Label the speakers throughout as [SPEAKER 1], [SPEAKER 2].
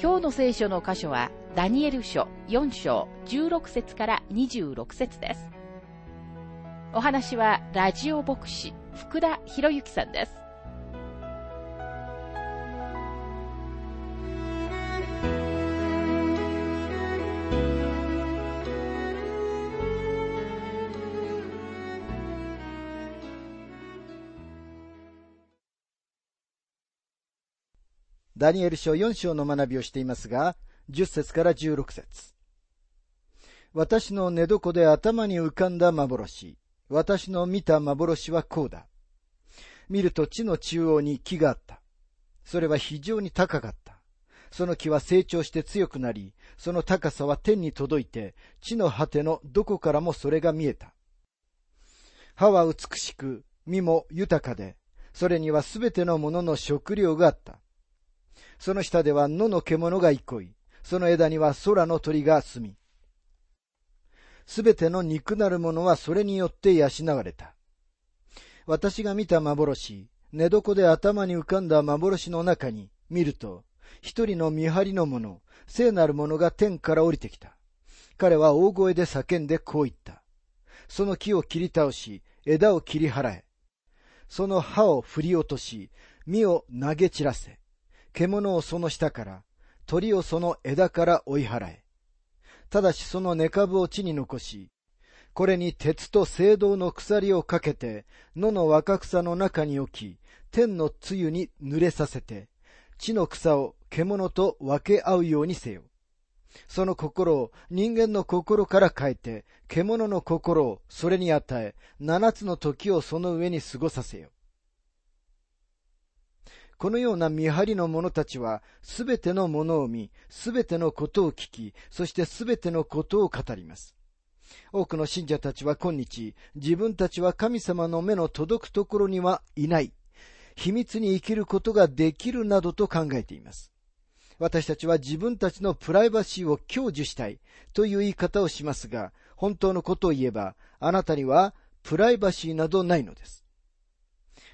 [SPEAKER 1] 今日の聖書の箇所は、ダニエル書4章16節から26節です。お話は、ラジオ牧師、福田博之さんです。
[SPEAKER 2] ダニエル書4章の学びをしていますが、10節から16節私の寝床で頭に浮かんだ幻。私の見た幻はこうだ。見ると地の中央に木があった。それは非常に高かった。その木は成長して強くなり、その高さは天に届いて、地の果てのどこからもそれが見えた。葉は美しく、実も豊かで、それにはすべてのものの食料があった。その下では野の獣が憩い、その枝には空の鳥が住み、すべての肉なるものはそれによって養われた。私が見た幻、寝床で頭に浮かんだ幻の中に見ると、一人の見張りの者、聖なる者が天から降りてきた。彼は大声で叫んでこう言った。その木を切り倒し、枝を切り払え。その葉を振り落とし、実を投げ散らせ。獣をその下から、鳥をその枝から追い払え。ただしその根株を地に残し、これに鉄と青銅の鎖をかけて、野の若草の中に置き、天の露に濡れさせて、地の草を獣と分け合うようにせよ。その心を人間の心から変えて、獣の心をそれに与え、七つの時をその上に過ごさせよ。このような見張りの者たちは、すべてのものを見、すべてのことを聞き、そしてすべてのことを語ります。多くの信者たちは今日、自分たちは神様の目の届くところにはいない、秘密に生きることができるなどと考えています。私たちは自分たちのプライバシーを享受したいという言い方をしますが、本当のことを言えば、あなたにはプライバシーなどないのです。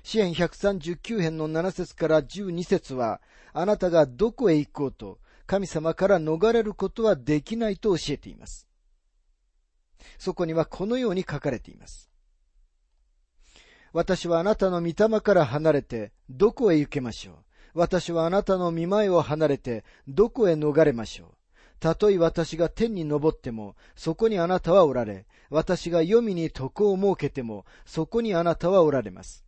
[SPEAKER 2] 支援139編の7節から12節は、あなたがどこへ行こうと、神様から逃れることはできないと教えています。そこにはこのように書かれています。私はあなたの御霊から離れて、どこへ行けましょう。私はあなたの見前を離れて、どこへ逃れましょう。たとえ私が天に昇っても、そこにあなたはおられ、私が黄泉に床を設けても、そこにあなたはおられます。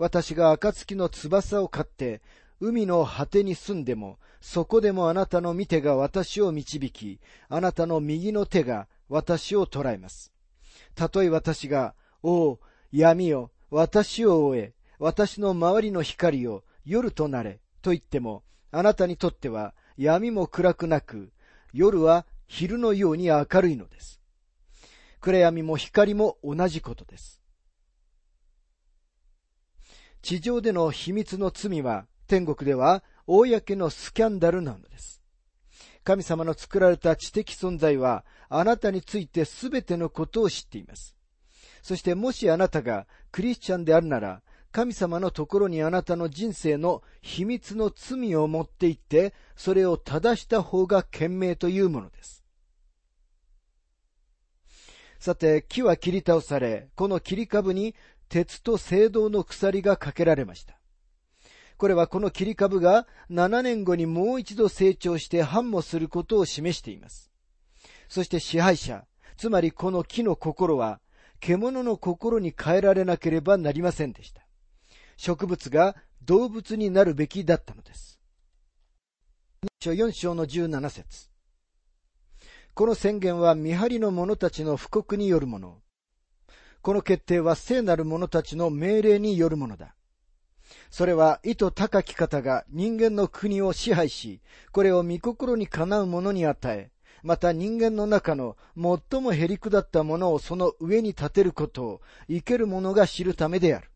[SPEAKER 2] 私が暁の翼を飼って、海の果てに住んでも、そこでもあなたの見手が私を導き、あなたの右の手が私を捉えます。たとえ私が、おお、闇よ、私を追え、私の周りの光を夜となれ、と言っても、あなたにとっては闇も暗くなく、夜は昼のように明るいのです。暗闇も光も同じことです。地上での秘密の罪は天国では公のスキャンダルなのです。神様の作られた知的存在はあなたについてすべてのことを知っています。そしてもしあなたがクリスチャンであるなら、神様のところにあなたの人生の秘密の罪を持って行って、それを正した方が賢明というものです。さて、木は切り倒され、この切り株に鉄と青銅の鎖がかけられました。これはこの切り株が7年後にもう一度成長して繁茂することを示しています。そして支配者、つまりこの木の心は、獣の心に変えられなければなりませんでした。植物が動物になるべきだったのです。4章の17節この宣言は見張りの者たちの布告によるもの。この決定は聖なる者たちの命令によるものだ。それは意図高き方が人間の国を支配し、これを御心にかなう者に与え、また人間の中の最もへりくだったものをその上に立てることを生ける者が知るためである。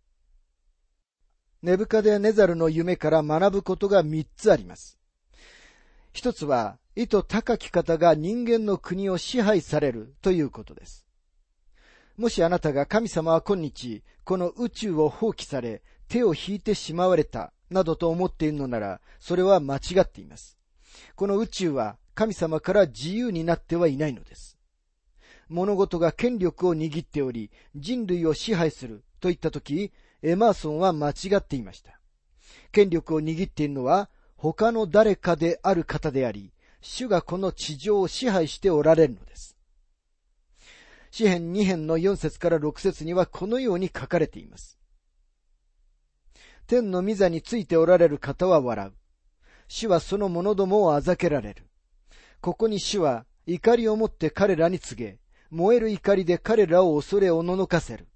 [SPEAKER 2] ネブカデネザルの夢から学ぶことが三つあります。一つは、意図高き方が人間の国を支配されるということです。もしあなたが神様は今日、この宇宙を放棄され、手を引いてしまわれた、などと思っているのなら、それは間違っています。この宇宙は神様から自由になってはいないのです。物事が権力を握っており、人類を支配するといったとき、エマーソンは間違っていました。権力を握っているのは、他の誰かである方であり、主がこの地上を支配しておられるのです。詩編2編の4節から6節にはこのように書かれています。天の御座についておられる方は笑う。主はその者どもをあざけられる。ここに主は怒りをもって彼らに告げ、燃える怒りで彼らを恐れおののかせる。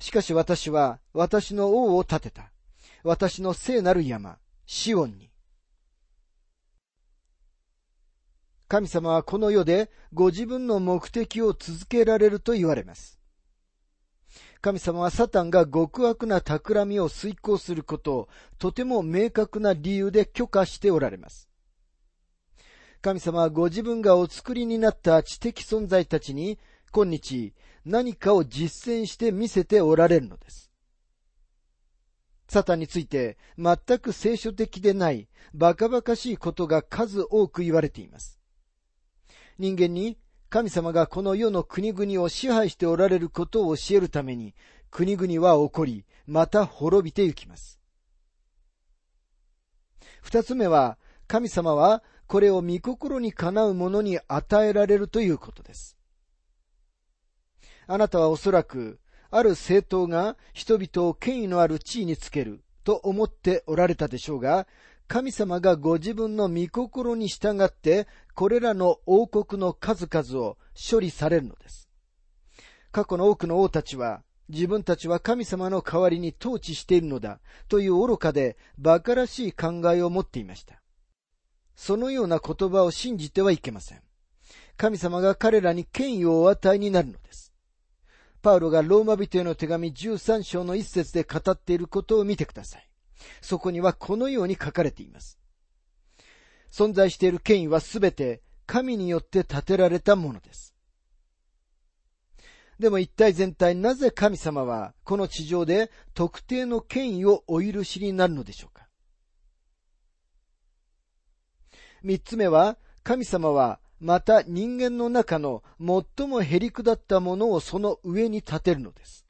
[SPEAKER 2] しかし私は私の王を立てた。私の聖なる山、シオンに。神様はこの世でご自分の目的を続けられると言われます。神様はサタンが極悪な企みを遂行することをとても明確な理由で許可しておられます。神様はご自分がお作りになった知的存在たちに今日何かを実践して見せておられるのです。サタンについて全く聖書的でないバカバカしいことが数多く言われています。人間に神様がこの世の国々を支配しておられることを教えるために、国々は起こり、また滅びてゆきます。二つ目は、神様はこれを御心にかなうものに与えられるということです。あなたはおそらく、ある政党が人々を権威のある地位につけると思っておられたでしょうが、神様がご自分の御心に従って、これらの王国の数々を処理されるのです。過去の多くの王たちは、自分たちは神様の代わりに統治しているのだという愚かで馬鹿らしい考えを持っていました。そのような言葉を信じてはいけません。神様が彼らに権威をお与えになるのです。パウロがローマ人への手紙13章の一節で語っていることを見てください。そこにはこのように書かれています。存在している権威はすべて神によって建てられたものです。でも一体全体なぜ神様はこの地上で特定の権威をお許しになるのでしょうか？三つ目は神様はまた人間の中の最もへりくだったものをその上に立てるのです。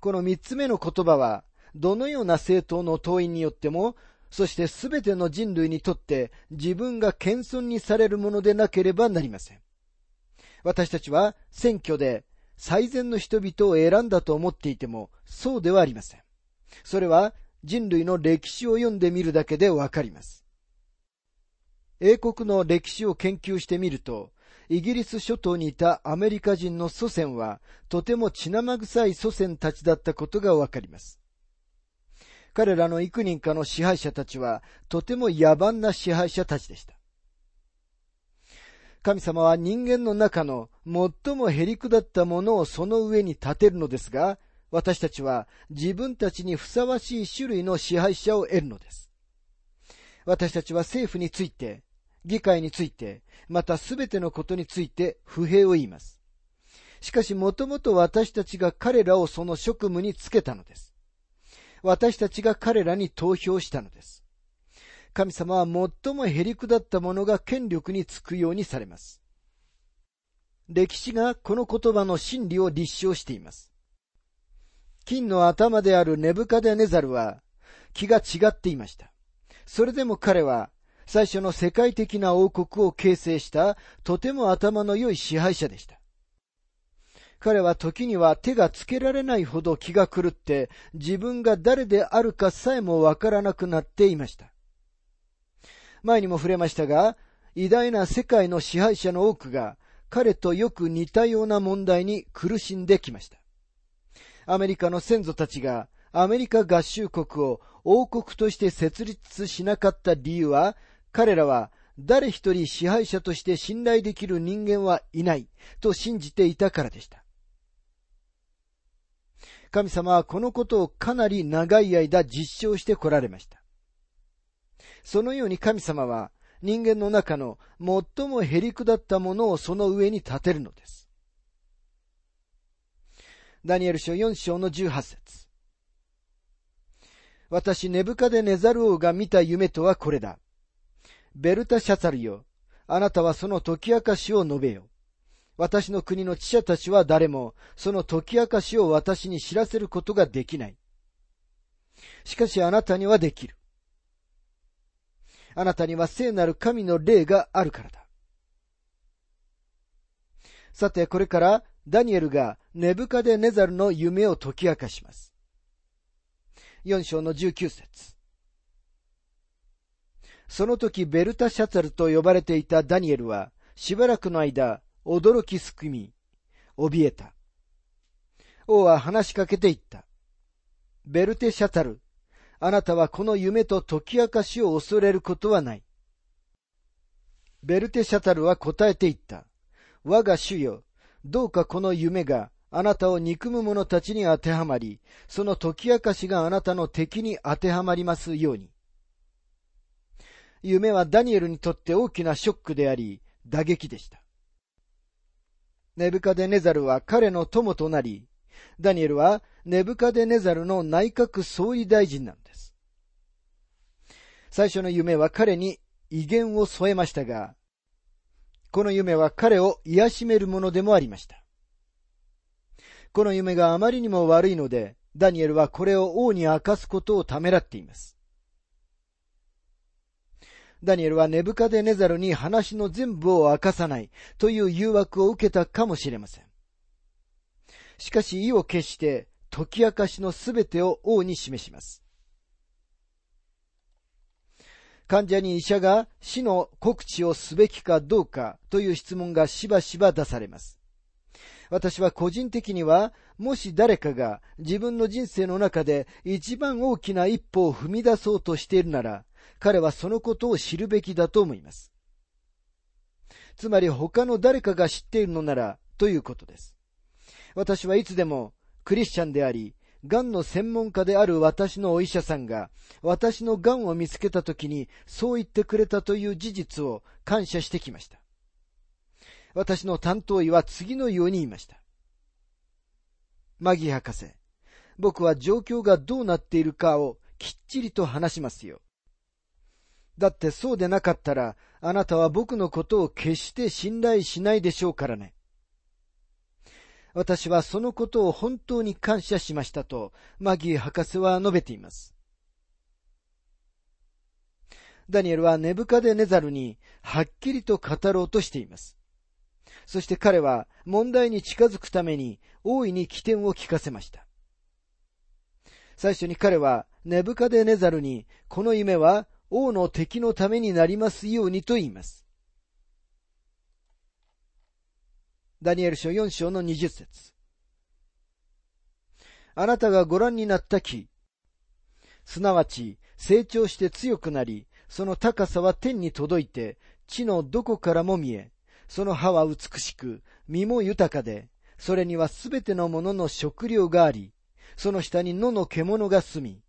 [SPEAKER 2] この三つ目の言葉は、どのような政党の党員によっても、そしてすべての人類にとって自分が謙遜にされるものでなければなりません。私たちは選挙で最善の人々を選んだと思っていても、そうではありません。それは人類の歴史を読んでみるだけでわかります。英国の歴史を研究してみると、イギリス諸島にいたアメリカ人の祖先は、とても血生臭い祖先たちだったことがわかります。彼らの幾人かの支配者たちは、とても野蛮な支配者たちでした。神様は人間の中の最もへりくだったものをその上に立てるのですが、私たちは自分たちにふさわしい種類の支配者を得るのです。私たちは政府について、議会について、またすべてのことについて不平を言います。しかしもともと私たちが彼らをその職務につけたのです。私たちが彼らに投票したのです。神様は最もへりくだった者が権力につくようにされます。歴史がこの言葉の真理を立証しています。金の頭であるネブカデネザルは気が違っていました。それでも彼は最初の世界的な王国を形成したとても頭の良い支配者でした。彼は時には手がつけられないほど気が狂って自分が誰であるかさえもわからなくなっていました。前にも触れましたが、偉大な世界の支配者の多くが彼とよく似たような問題に苦しんできました。アメリカの先祖たちがアメリカ合衆国を王国として設立しなかった理由は、彼らは誰一人支配者として信頼できる人間はいないと信じていたからでした。神様はこのことをかなり長い間実証してこられました。そのように神様は人間の中の最もへりくだったものをその上に立てるのです。ダニエル書4章の18節私、ネブカデネザル王が見た夢とはこれだ。ベルタシャツァルよ。あなたはその解き明かしを述べよ。私の国の知者たちは誰もその解き明かしを私に知らせることができない。しかしあなたにはできる。あなたには聖なる神の霊があるからだ。さて、これからダニエルがネブカデネザルの夢を解き明かします。4章の19節その時ベルタシャツァルと呼ばれていたダニエルはしばらくの間驚きすくみ、怯えた。王は話しかけていった。ベルテシャタル、あなたはこの夢と解き明かしを恐れることはない。ベルテシャタルは答えていった。我が主よ、どうかこの夢があなたを憎む者たちに当てはまり、その解き明かしがあなたの敵に当てはまりますように。夢はダニエルにとって大きなショックであり、打撃でした。ネブカデネザルは彼の友となり、ダニエルはネブカデネザルの内閣総理大臣なんです。最初の夢は彼に威厳を添えましたが、この夢は彼を癒しめるものでもありました。この夢があまりにも悪いので、ダニエルはこれを王に明かすことをためらっています。ダニエルはネブカデネザルに話の全部を明かさないという誘惑を受けたかもしれません。しかし意を決して解き明かしのすべてを王に示します。患者に医者が死の告知をすべきかどうかという質問がしばしば出されます。私は個人的には、もし誰かが自分の人生の中で一番大きな一歩を踏み出そうとしているなら、彼はそのことを知るべきだと思います。つまり他の誰かが知っているのならということです。私はいつでもクリスチャンであり、癌の専門家である私のお医者さんが、私の癌を見つけた時にそう言ってくれたという事実を感謝してきました。私の担当医は次のように言いました。マギ博士、僕は状況がどうなっているかをきっちりと話しますよ。だってそうでなかったら、あなたは僕のことを決して信頼しないでしょうからね。私はそのことを本当に感謝しましたと、マギー博士は述べています。ダニエルはネブカデネザルにはっきりと語ろうとしています。そして彼は問題に近づくために大いに起点を聞かせました。最初に彼はネブカデネザルにこの夢は王の敵のためになりますようにと言います。ダニエル書4章の20節あなたがご覧になった木、すなわち成長して強くなり、その高さは天に届いて、地のどこからも見え、その葉は美しく、実も豊かで、それにはすべてのものの食料があり、その下に野の獣が住み、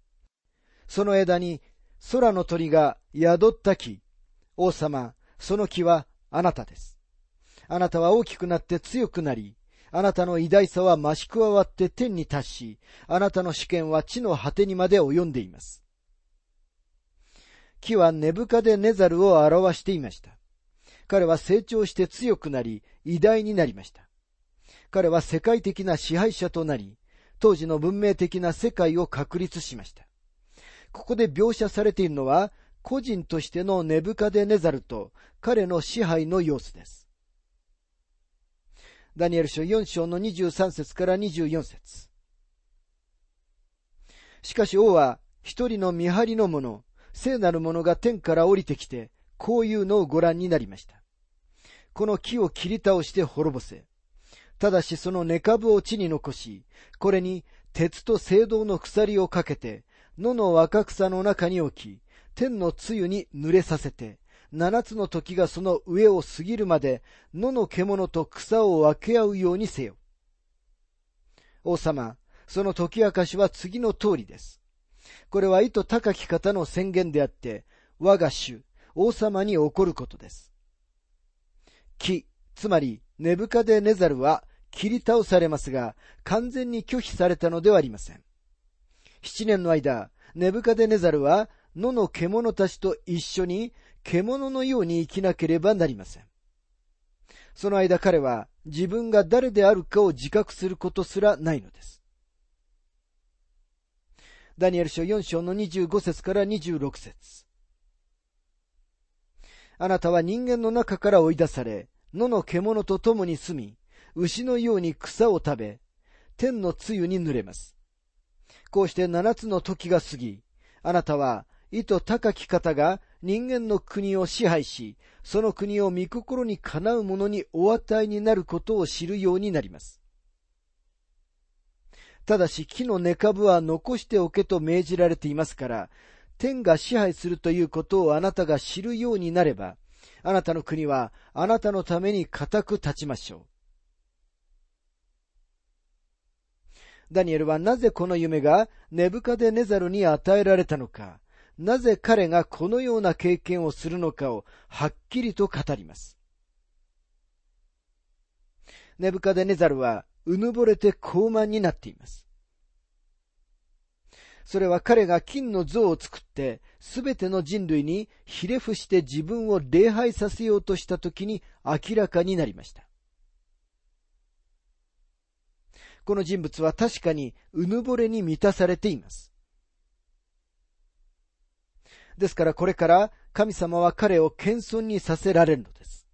[SPEAKER 2] その枝に空の鳥が宿った木。王様、その木はあなたです。あなたは大きくなって強くなり、あなたの偉大さは増し加わって天に達し、あなたの主権は地の果てにまで及んでいます。木は根深でネザルを表していました。彼は成長して強くなり、偉大になりました。彼は世界的な支配者となり、当時の文明的な世界を確立しました。ここで描写されているのは、個人としてのネブカデネザルと彼の支配の様子です。ダニエル書4章の23節から24節しかし王は一人の見張りの者、聖なる者が天から降りてきて、こういうのをご覧になりました。この木を切り倒して滅ぼせ。ただしその根株を地に残し、これに鉄と青銅の鎖をかけて、野の若草の中に置き、天の露に濡れさせて、七つの時がその上を過ぎるまで、野の獣と草を分け合うようにせよ。王様、その解き明かしは次の通りです。これは意図高き方の宣言であって、我が主、王様に起こることです。木、つまり、ネブカデネザルは切り倒されますが、完全に拒否されたのではありません。七年の間、ネブカデネザルは野の獣たちと一緒に獣のように生きなければなりません。その間彼は自分が誰であるかを自覚することすらないのです。ダニエル書4章の25節から26節あなたは人間の中から追い出され、野の獣と共に住み、牛のように草を食べ、天の露に濡れます。こうして七つの時が過ぎ、あなたは意図高き方が人間の国を支配し、その国を御心にかなう者にお与えになることを知るようになります。ただし木の根株は残しておけと命じられていますから、天が支配するということをあなたが知るようになれば、あなたの国はあなたのために固く立ちましょう。ダニエルはなぜこの夢がネブカデネザルに与えられたのか、なぜ彼がこのような経験をするのかをはっきりと語ります。ネブカデネザルはうぬぼれて高慢になっています。それは彼が金の像を作って、すべての人類にひれ伏して自分を礼拝させようとしたときに明らかになりました。この人物は確かにうぬぼれに満たされています。ですからこれから神様は彼を謙遜にさせられるのです。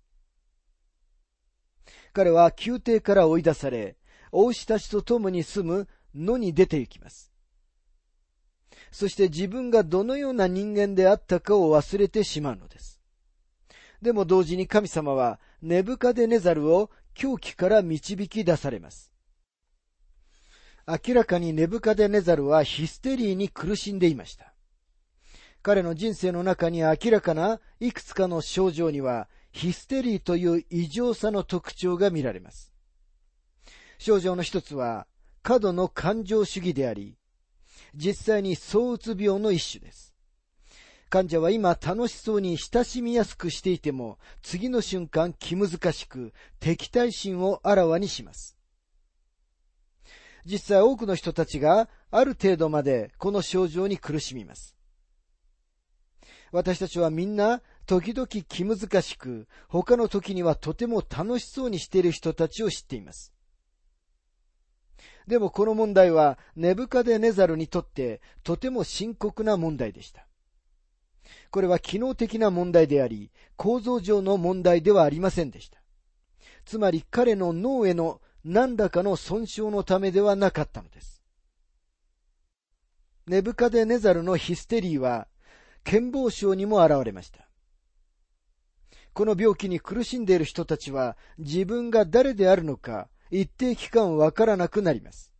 [SPEAKER 2] 彼は宮廷から追い出され、王子たちと共に住む野に出て行きます。そして自分がどのような人間であったかを忘れてしまうのです。でも同時に神様はネブカデネザルを狂気から導き出されます。明らかにネブカデネザルはヒステリーに苦しんでいました。彼の人生の中に明らかないくつかの症状にはヒステリーという異常さの特徴が見られます。症状の一つは過度の感情主義であり、実際に躁うつ病の一種です。患者は今楽しそうに親しみやすくしていても、次の瞬間気難しく敵対心をあらわにします。実際多くの人たちがある程度までこの症状に苦しみます。私たちはみんな時々気難しく、他の時にはとても楽しそうにしている人たちを知っています。でもこの問題はネブカデネザルにとってとても深刻な問題でした。これは機能的な問題であり、構造上の問題ではありませんでした。つまり彼の脳への何らかの損傷のためではなかったのです。ネブカデネザルのヒステリーは、健忘症にも現れました。この病気に苦しんでいる人たちは自分が誰であるのか一定期間わからなくなります。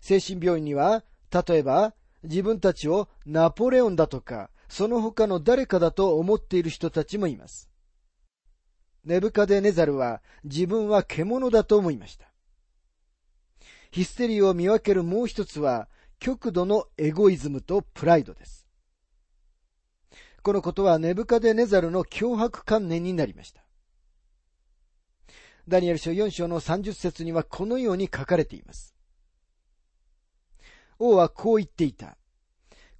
[SPEAKER 2] 精神病院には、例えば、自分たちをナポレオンだとか、その他の誰かだと思っている人たちもいます。ネブカデネザルは自分は獣だと思いました。ヒステリーを見分けるもう一つは、極度のエゴイズムとプライドです。このことはネブカデネザルの脅迫観念になりました。ダニエル書4章の30節にはこのように書かれています。王はこう言っていた。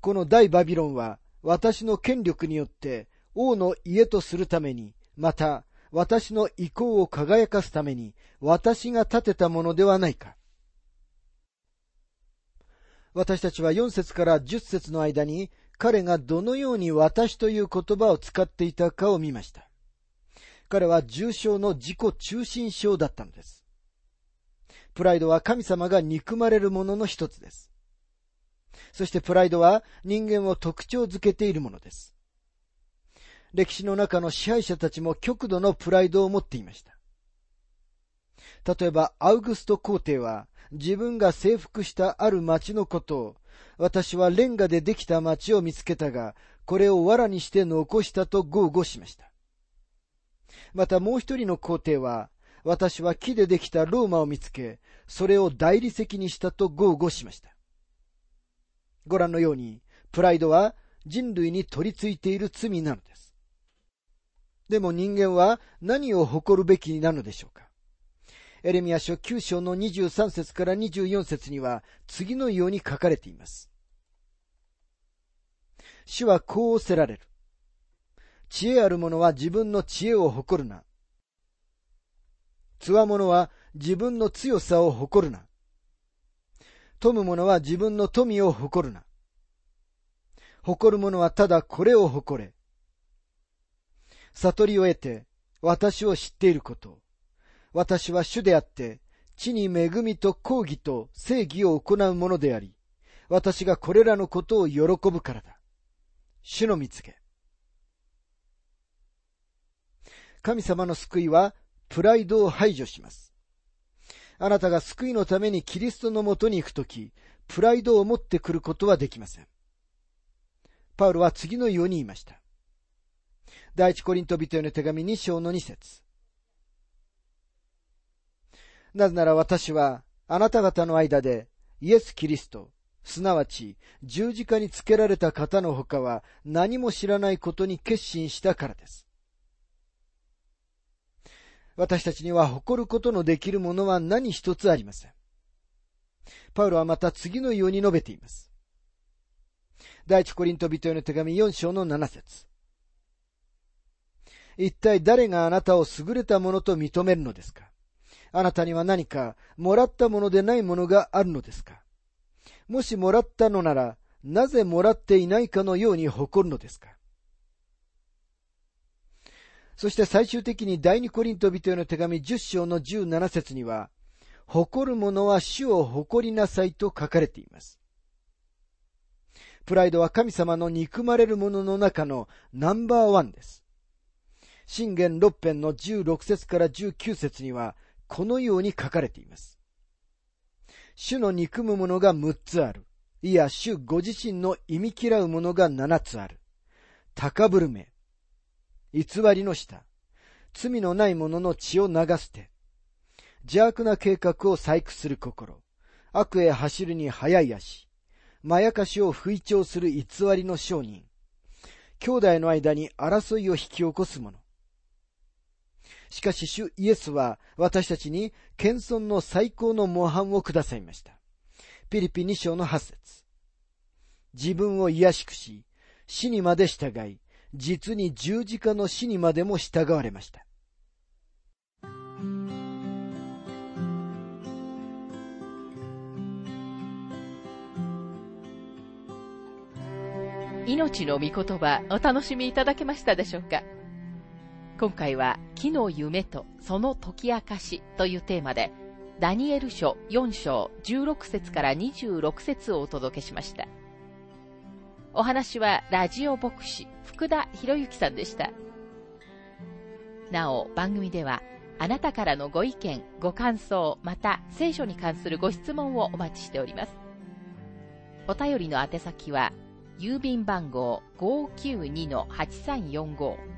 [SPEAKER 2] この大バビロンは私の権力によって王の家とするために、また私の意向を輝かすために私が建てたものではないか。私たちは4節から10節の間に彼がどのように私という言葉を使っていたかを見ました。彼は重症の自己中心症だったのです。プライドは神様が憎まれるものの一つです。そしてプライドは人間を特徴づけているものです。歴史の中の支配者たちも極度のプライドを持っていました。例えば、アウグスト皇帝は自分が征服したある町のことを、私はレンガでできた町を見つけたが、これを藁にして残したと豪語しました。またもう一人の皇帝は、私は木でできたローマを見つけ、それを大理石にしたと豪語しました。ご覧のように、プライドは人類に取り付いている罪なのです。でも人間は何を誇るべきなのでしょうか？エレミア書9章の23節から24節には次のように書かれています。主はこうおせられる。知恵ある者は自分の知恵を誇るな。つわ者は自分の強さを誇るな。富む者は自分の富を誇るな。誇る者はただこれを誇れ。悟りを得て、私を知っていること。私は主であって、地に恵みと抗議と正義を行うものであり、私がこれらのことを喜ぶからだ。主の見つけ。神様の救いは、プライドを排除します。あなたが救いのためにキリストのもとに行くとき、プライドを持ってくることはできません。パウロは次のように言いました。第一コリント人への手紙2章の2節なぜなら私はあなた方の間でイエス・キリスト、すなわち十字架につけられた方の他は何も知らないことに決心したからです。私たちには誇ることのできるものは何一つありません。パウロはまた次のように述べています。第一コリント人への手紙4章の7節一体誰があなたを優れたものと認めるのですか？あなたには何かもらったものでないものがあるのですか？もしもらったのなら、なぜもらっていないかのように誇るのですか？そして最終的に第二コリント人への手紙10章の17節には、誇る者は主を誇りなさいと書かれています。プライドは神様の憎まれる者の中のナンバーワンです。信玄六編の16節から19節には、このように書かれています。主の憎むものが6つある。いや、主ご自身の忌み嫌うものが7つある。高ぶる目。偽りの下。罪のない者の血を流す手。邪悪な計画を細工する心。悪へ走るに早い足。まやかしを吹聴する偽りの商人。兄弟の間に争いを引き起こす者。しかし主イエスは私たちに謙遜の最高の模範をくださいました。ピリピ2章の8節自分を癒しくし、死にまで従い、実に十字架の死にまでも従われました。
[SPEAKER 1] 命の御言葉お楽しみいただけましたでしょうか？今回は木の夢とその解き明かしというテーマで、ダニエル書4章16節から26節をお届けしました。お話はラジオ牧師福田博之さんでした。なお、番組ではあなたからのご意見、ご感想、また聖書に関するご質問をお待ちしております。お便りの宛先は、郵便番号592-8345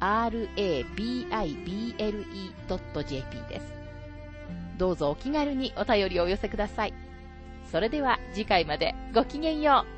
[SPEAKER 1] rabible.jp です。どうぞお気軽にお便りをお寄せください。それでは次回までごきげんよう。